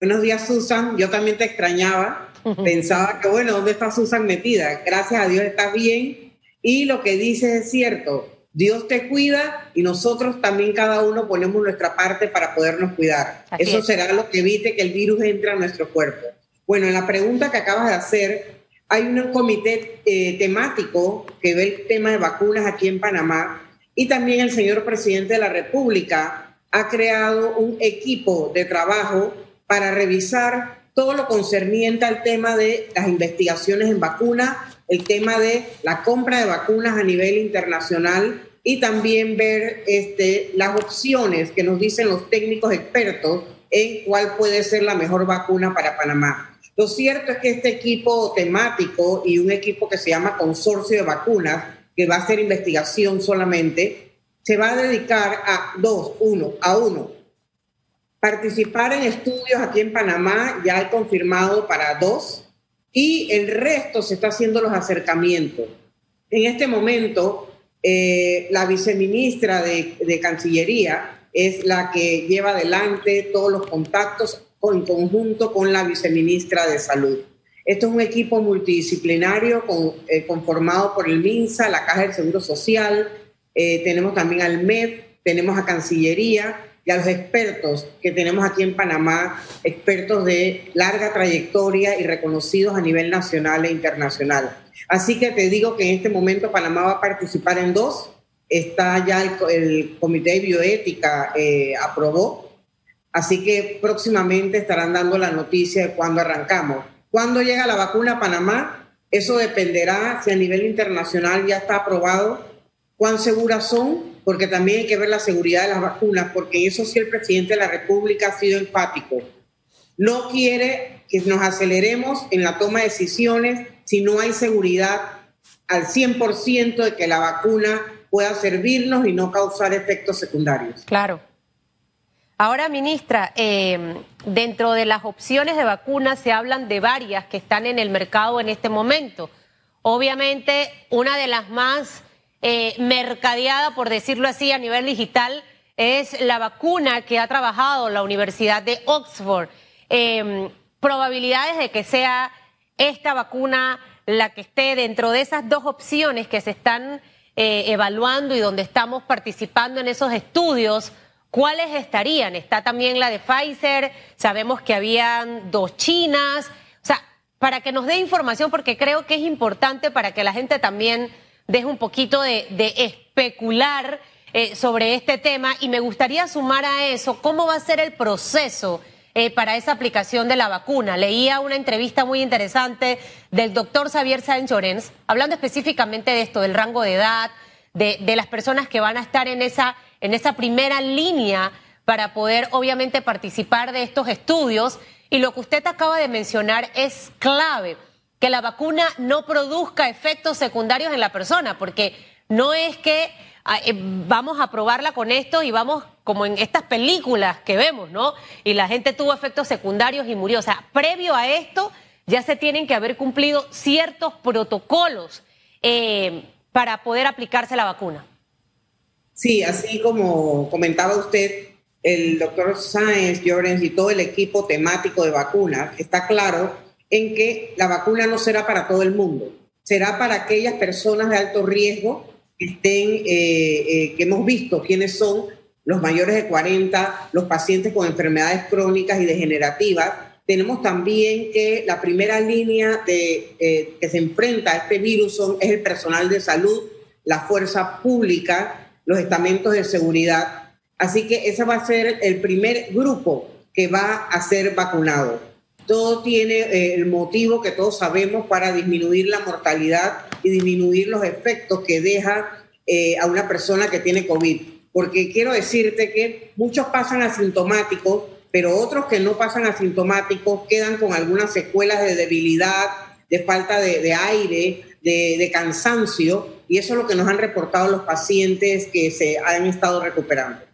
Buenos días, Susan. Yo también te extrañaba. Pensaba que, bueno, ¿dónde está Susan metida? Gracias a Dios estás bien. Y lo que dices es cierto. Dios te cuida y nosotros también cada uno ponemos nuestra parte para podernos cuidar. Eso será lo que evite que el virus entre a nuestro cuerpo. Bueno, en la pregunta que acabas de hacer, hay un comité eh, temático que ve el tema de vacunas aquí en Panamá y también el señor presidente de la República ha creado un equipo de trabajo para revisar todo lo concerniente al tema de las investigaciones en vacunas, el tema de la compra de vacunas a nivel internacional y también ver este, las opciones que nos dicen los técnicos expertos en cuál puede ser la mejor vacuna para Panamá. Lo cierto es que este equipo temático y un equipo que se llama Consorcio de Vacunas, que va a hacer investigación solamente, se va a dedicar a dos, uno, a uno, participar en estudios aquí en Panamá, ya he confirmado para dos, y el resto se está haciendo los acercamientos. En este momento, eh, la viceministra de, de Cancillería es la que lleva adelante todos los contactos en conjunto con la viceministra de Salud. Esto es un equipo multidisciplinario eh, conformado por el MINSA, la Caja del Seguro Social, eh, tenemos también al MED, tenemos a Cancillería y a los expertos que tenemos aquí en Panamá, expertos de larga trayectoria y reconocidos a nivel nacional e internacional. Así que te digo que en este momento Panamá va a participar en dos. Está ya el, Comité de Bioética eh, aprobó Así que próximamente estarán dando la noticia de cuándo arrancamos. ¿Cuándo llega la vacuna a Panamá? Eso dependerá si a nivel internacional ya está aprobado, cuán seguras son, porque también hay que ver la seguridad de las vacunas, porque eso sí el presidente de la República ha sido enfático. No quiere que nos aceleremos en la toma de decisiones si no hay seguridad al 100% de que la vacuna pueda servirnos y no causar efectos secundarios. Claro. Ahora, ministra, em, dentro de las opciones de vacunas se hablan de varias que están en el mercado en este momento. Obviamente, una de las más eh, mercadeadas, por decirlo así, a nivel digital, es la vacuna que ha trabajado la Universidad de Oxford. Em, probabilidades de que sea esta vacuna la que esté dentro de esas dos opciones que se están eh, evaluando y donde estamos participando en esos estudios ¿Cuáles estarían? Está también la de Pfizer, sabemos que habían dos chinas, o sea, para que nos dé información, porque creo que es importante para que la gente también deje un poquito de, especular eh, sobre este tema y me gustaría sumar a eso cómo va a ser el proceso eh, para esa aplicación de la vacuna. Leía una entrevista muy interesante del doctor Xavier Sáenz Llorens, hablando específicamente de esto, del rango de edad, de, de las personas que van a estar en esa en esa primera línea para poder obviamente participar de estos estudios. Y lo que usted acaba de mencionar es clave, que la vacuna no produzca efectos secundarios en la persona, porque no es que ah, eh, vamos a probarla con esto y vamos como en estas películas que vemos, ¿no? Y la gente tuvo efectos secundarios y murió. O sea, previo a esto ya se tienen que haber cumplido ciertos protocolos eh, para poder aplicarse la vacuna. Sí, así como comentaba usted, el doctor Sáenz, Llorens y todo el equipo temático de vacunas está claro en que la vacuna no será para todo el mundo, será para aquellas personas de alto riesgo que estén, eh, eh, que hemos visto quiénes son los mayores de 40, los pacientes con enfermedades crónicas y degenerativas. Tenemos también que la primera línea eh, que se enfrenta a este virus es el personal de salud, la fuerza pública, los estamentos de seguridad. Así que ese va a ser el primer grupo que va a ser vacunado. Todo tiene eh, el motivo que todos sabemos para disminuir la mortalidad y disminuir los efectos que deja eh, a una persona que tiene COVID. Porque quiero decirte que muchos pasan asintomáticos, pero otros que no pasan asintomáticos quedan con algunas secuelas de debilidad, de falta de, aire, de, de cansancio, y eso es lo que nos han reportado los pacientes que se han estado recuperando.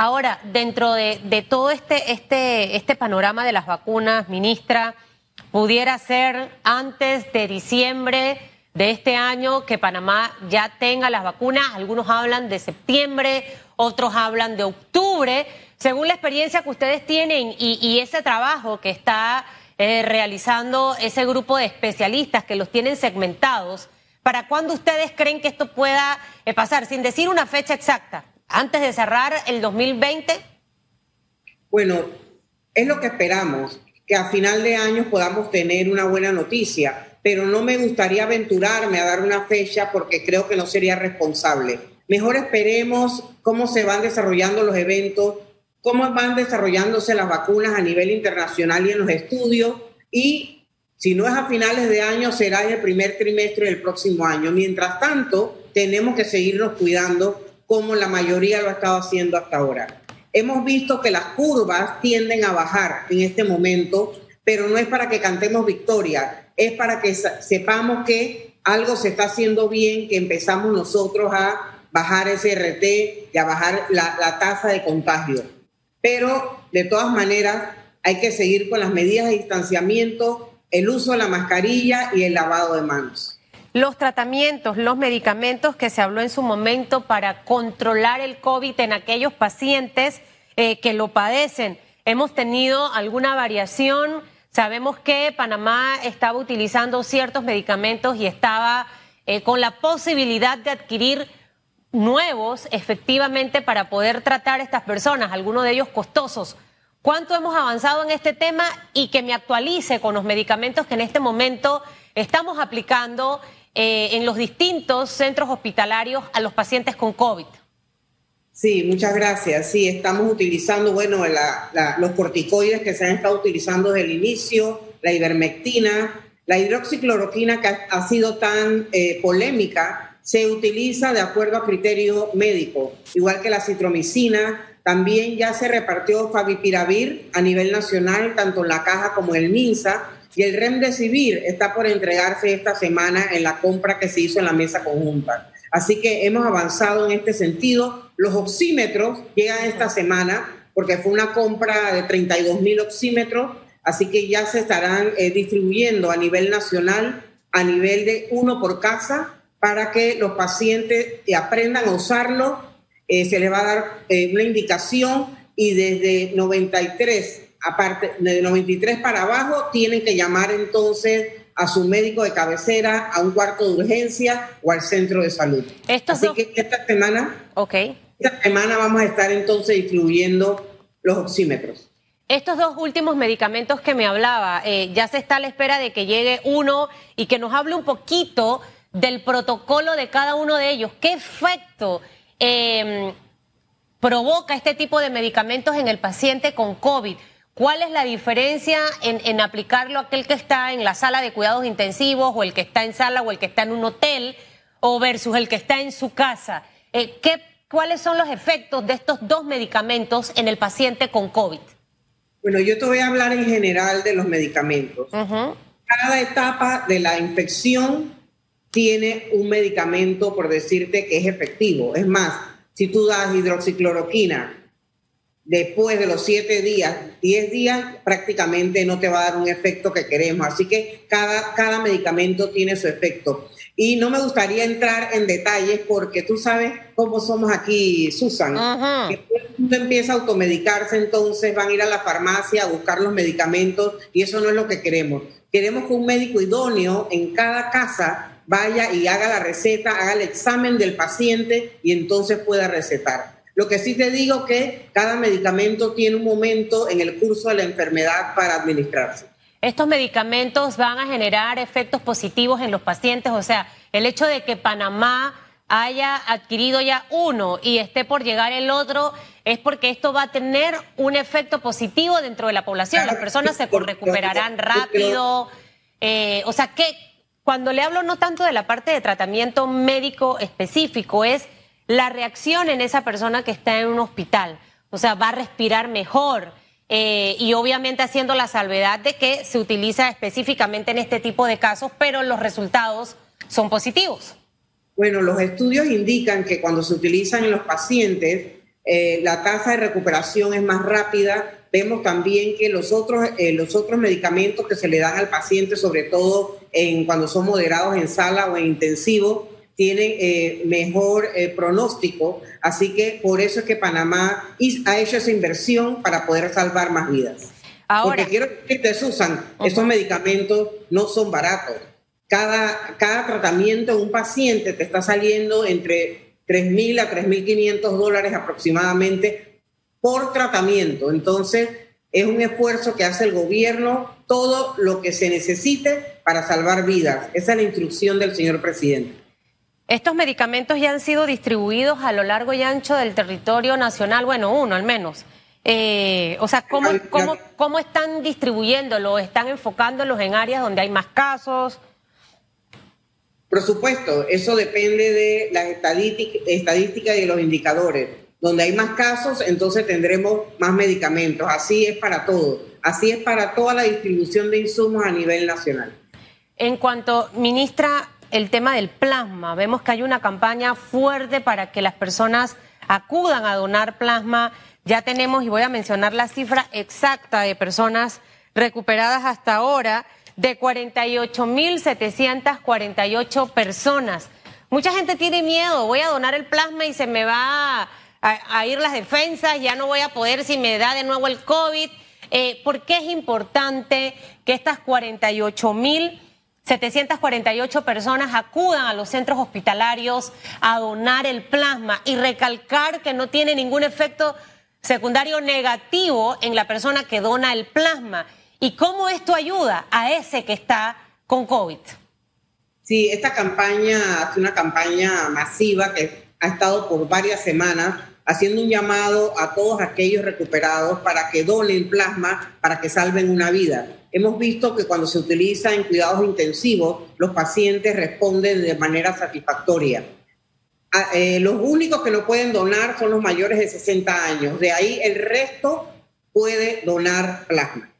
Ahora, dentro de, todo este, este, este panorama de las vacunas, ministra, pudiera ser antes de diciembre de este año que Panamá ya tenga las vacunas. Algunos hablan de septiembre, otros hablan de octubre. Según la experiencia que ustedes tienen y, ese trabajo que está eh, realizando ese grupo de especialistas que los tienen segmentados, ¿para cuándo ustedes creen que esto pueda eh, pasar? Sin decir una fecha exacta, antes de cerrar el 2020. Bueno, es lo que esperamos, que a final de año podamos tener una buena noticia, pero no me gustaría aventurarme a dar una fecha porque creo que no sería responsable. Mejor esperemos cómo se van desarrollando los eventos, cómo van desarrollándose las vacunas a nivel internacional y en los estudios y si no es a finales de año será en el primer trimestre del próximo año. Mientras tanto, tenemos que seguirnos cuidando como la mayoría lo ha estado haciendo hasta ahora. Hemos visto que las curvas tienden a bajar en este momento, pero no es para que cantemos victoria, es para que sepamos que algo se está haciendo bien, que empezamos nosotros a bajar ese RT y a bajar la, la tasa de contagio pero de todas maneras hay que seguir con las medidas de distanciamiento, el uso de la mascarilla y el lavado de manos. Los tratamientos, los medicamentos que se habló en su momento para controlar el COVID en aquellos pacientes eh, que lo padecen, ¿hemos tenido alguna variación? Sabemos que Panamá estaba utilizando ciertos medicamentos y estaba eh, con la posibilidad de adquirir nuevos efectivamente para poder tratar a estas personas, algunos de ellos costosos. ¿Cuánto hemos avanzado en este tema y que me actualice con los medicamentos que en este momento estamos aplicando eh, en los distintos centros hospitalarios a los pacientes con COVID? Sí, muchas gracias. Sí, estamos utilizando, bueno, los corticoides que se han estado utilizando desde el inicio, la ivermectina, la hidroxicloroquina que ha, sido tan eh, polémica se utiliza de acuerdo a criterio médico, igual que la citromicina. También ya se repartió Favipiravir a nivel nacional, tanto en la caja como en el MINSA, y el Remdesivir está por entregarse esta semana en la compra que se hizo en la mesa conjunta. Así que hemos avanzado en este sentido. Los oxímetros llegan esta semana porque fue una compra de 32 mil oxímetros, así que ya se estarán eh, distribuyendo a nivel nacional, a nivel de uno por casa, para que los pacientes aprendan a usarlo. Eh, se les va a dar eh, una indicación y desde 93, aparte de 93 para abajo, tienen que llamar entonces a su médico de cabecera, a un cuarto de urgencia o al centro de salud. Así que esta semana, okay. esta semana vamos a estar entonces distribuyendo los oxímetros. Estos dos últimos medicamentos que me hablaba, eh, ya se está a la espera de que llegue uno y que nos hable un poquito del protocolo de cada uno de ellos. ¿Qué efecto em, provoca este tipo de medicamentos en el paciente con COVID? ¿Cuál es la diferencia en, aplicarlo a aquel que está en la sala de cuidados intensivos o el que está en sala o el que está en un hotel o versus el que está en su casa? Eh, ¿qué, ¿Cuáles son los efectos de estos dos medicamentos en el paciente con COVID? Bueno, yo te voy a hablar en general de los medicamentos. Cada etapa de la infección tiene un medicamento, por decirte, que es efectivo. Es más, si tú das hidroxicloroquina después de los siete días, diez días, prácticamente no te va a dar un efecto que queremos. Así que cada, cada medicamento tiene su efecto. Y no me gustaría entrar en detalles porque tú sabes cómo somos aquí, Susan. Cuando empieza a automedicarse, entonces van a ir a la farmacia a buscar los medicamentos y eso no es lo que queremos. Queremos que un médico idóneo en cada casa vaya y haga la receta, haga el examen del paciente y entonces pueda recetar. Lo que sí te digo que cada medicamento tiene un momento en el curso de la enfermedad para administrarse. Estos medicamentos van a generar efectos positivos en los pacientes, o sea, el hecho de que Panamá haya adquirido ya uno y esté por llegar el otro, es porque esto va a tener un efecto positivo dentro de la población. Las personas se recuperarán rápido. Eh, o sea, ¿qué, cuando le hablo no tanto de la parte de tratamiento médico específico, es la reacción en esa persona que está en un hospital. O sea, va a respirar mejor. Eh, y obviamente haciendo la salvedad de que se utiliza específicamente en este tipo de casos, pero los resultados son positivos. Bueno, los estudios indican que cuando se utilizan en los pacientes, eh, la tasa de recuperación es más rápida. Vemos también que los otros, eh, los otros medicamentos que se le dan al paciente, sobre todo en, cuando son moderados en sala o en intensivo, tienen eh, mejor eh, pronóstico. Así que por eso es que Panamá ha hecho esa inversión para poder salvar más vidas. Ahora, Porque quiero decirte, Susan, estos medicamentos no son baratos. Cada, cada tratamiento de un paciente te está saliendo entre 3.000 a 3.500 dólares aproximadamente por tratamiento. Entonces, es un esfuerzo que hace el gobierno, todo lo que se necesite para salvar vidas. Esa es la instrucción del señor presidente. Estos medicamentos ya han sido distribuidos a lo largo y ancho del territorio nacional, bueno, uno al menos. Eh, o sea, ¿cómo, cómo, ¿cómo están distribuyéndolo? ¿Están enfocándolos en áreas donde hay más casos? Por supuesto, eso depende de las estadísticas y de los indicadores. Donde hay más casos, entonces tendremos más medicamentos. Así es para todo. Así es para toda la distribución de insumos a nivel nacional. En cuanto, ministra, el tema del plasma, vemos que hay una campaña fuerte para que las personas acudan a donar plasma. Ya tenemos, y voy a mencionar la cifra exacta de personas recuperadas hasta ahora, de 48.748 personas. Mucha gente tiene miedo, voy a donar el plasma y se me va a, ir las defensas, ya no voy a poder si me da de nuevo el COVID. Eh, ¿Por qué es importante que estas 48.748 personas acudan a los centros hospitalarios a donar el plasma y recalcar que no tiene ningún efecto secundario negativo en la persona que dona el plasma? ¿Y cómo esto ayuda a ese que está con COVID? Sí, esta campaña es una campaña masiva que ha estado por varias semanas haciendo un llamado a todos aquellos recuperados para que donen plasma para que salven una vida. Hemos visto que cuando se utiliza en cuidados intensivos, los pacientes responden de manera satisfactoria. Ah, eh, los únicos que no pueden donar son los mayores de 60 años. De ahí el resto puede donar plasma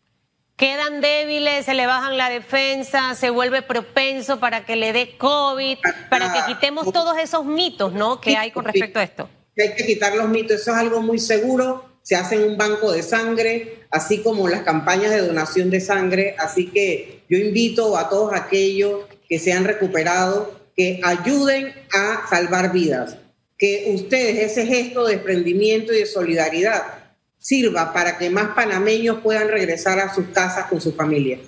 quedan débiles, se le bajan la defensa, se vuelve propenso para que le dé COVID, para que quitemos todos esos mitos, ¿no? Que hay con respecto a esto. Hay que quitar los mitos, eso es algo muy seguro. Se hace en un banco de sangre, así como las campañas de donación de sangre. Así que yo invito a todos aquellos que se han recuperado que ayuden a salvar vidas. Que ustedes, ese gesto de desprendimiento y de solidaridad, sirva para que más panameños puedan regresar a sus casas con sus familias.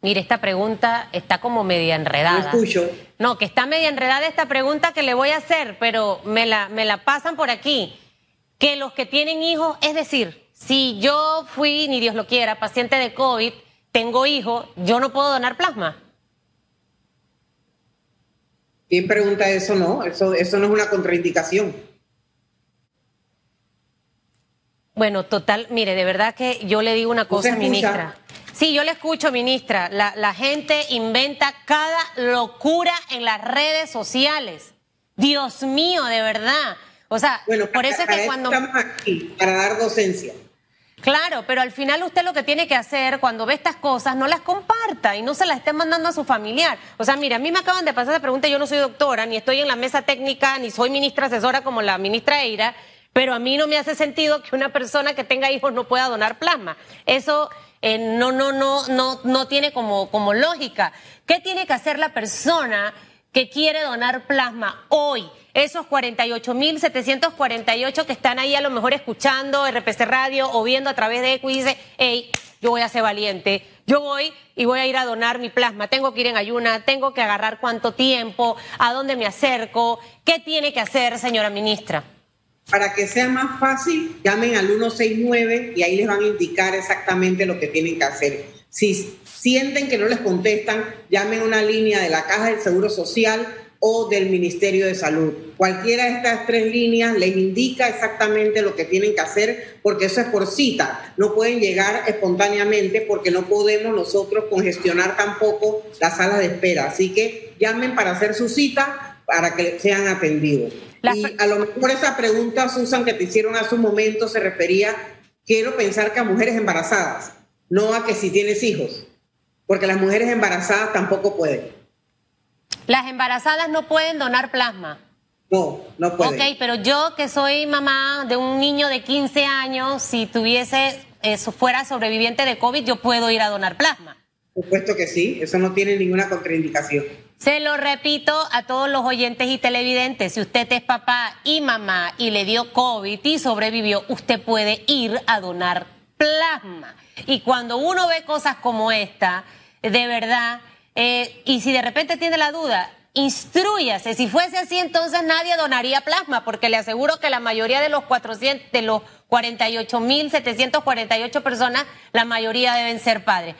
Mire, esta pregunta está como media enredada. No escucho. No, que está media enredada esta pregunta que le voy a hacer, pero me la, me la pasan por aquí. Que los que tienen hijos, es decir, si yo fui, ni Dios lo quiera, paciente de COVID, tengo hijos, yo no puedo donar plasma. ¿Quién pregunta eso? No, eso, eso no es una contraindicación. Bueno, total, mire, de verdad que yo le digo una cosa, ministra. Sí, yo le escucho, ministra. La, gente inventa cada locura en las redes sociales. Dios mío, de verdad. O sea, por eso es que cuando. Estamos aquí, para dar docencia. Claro, pero al final usted lo que tiene que hacer cuando ve estas cosas, no las comparta y no se las esté mandando a su familiar. O sea, mira, a mí me acaban de pasar esa pregunta, yo no soy doctora, ni estoy en la mesa técnica, ni soy ministra asesora como la ministra Eira, pero a mí no me hace sentido que una persona que tenga hijos no pueda donar plasma. Eso eh, no, no, no, no, no tiene como, como lógica. ¿Qué tiene que hacer la persona que quiere donar plasma hoy? Esos 48.748 que están ahí a lo mejor escuchando RPC Radio o viendo a través de y dice, hey, yo voy a ser valiente, yo voy y voy a ir a donar mi plasma, tengo que ir en ayuna, tengo que agarrar cuánto tiempo, a dónde me acerco, ¿qué tiene que hacer, señora ministra? Para que sea más fácil, llamen al 169 y ahí les van a indicar exactamente lo que tienen que hacer. Si sienten que no les contestan, llamen una línea de la Caja del Seguro Social o del Ministerio de Salud. Cualquiera de estas tres líneas les indica exactamente lo que tienen que hacer, porque eso es por cita. No pueden llegar espontáneamente porque no podemos nosotros congestionar tampoco las salas de espera. Así que llamen para hacer su cita para que sean atendidos. Y a lo mejor esa pregunta, Susan, que te hicieron hace un momento se refería, quiero pensar que a mujeres embarazadas, no a que si tienes hijos, porque las mujeres embarazadas tampoco pueden. Las embarazadas no pueden donar plasma. No, no pueden. Ok, pero yo que soy mamá de un niño de 15 años, si tuviese eso fuera sobreviviente de COVID, yo puedo ir a donar plasma. Supuesto que sí, eso no tiene ninguna contraindicación. Se lo repito a todos los oyentes y televidentes, si usted es papá y mamá y le dio COVID y sobrevivió, usted puede ir a donar plasma. Y cuando uno ve cosas como esta, de verdad, eh, y si de repente tiene la duda, instruyase. Si fuese así, entonces nadie donaría plasma, porque le aseguro que la mayoría de los 400, de los 48.748 personas, la mayoría deben ser padres.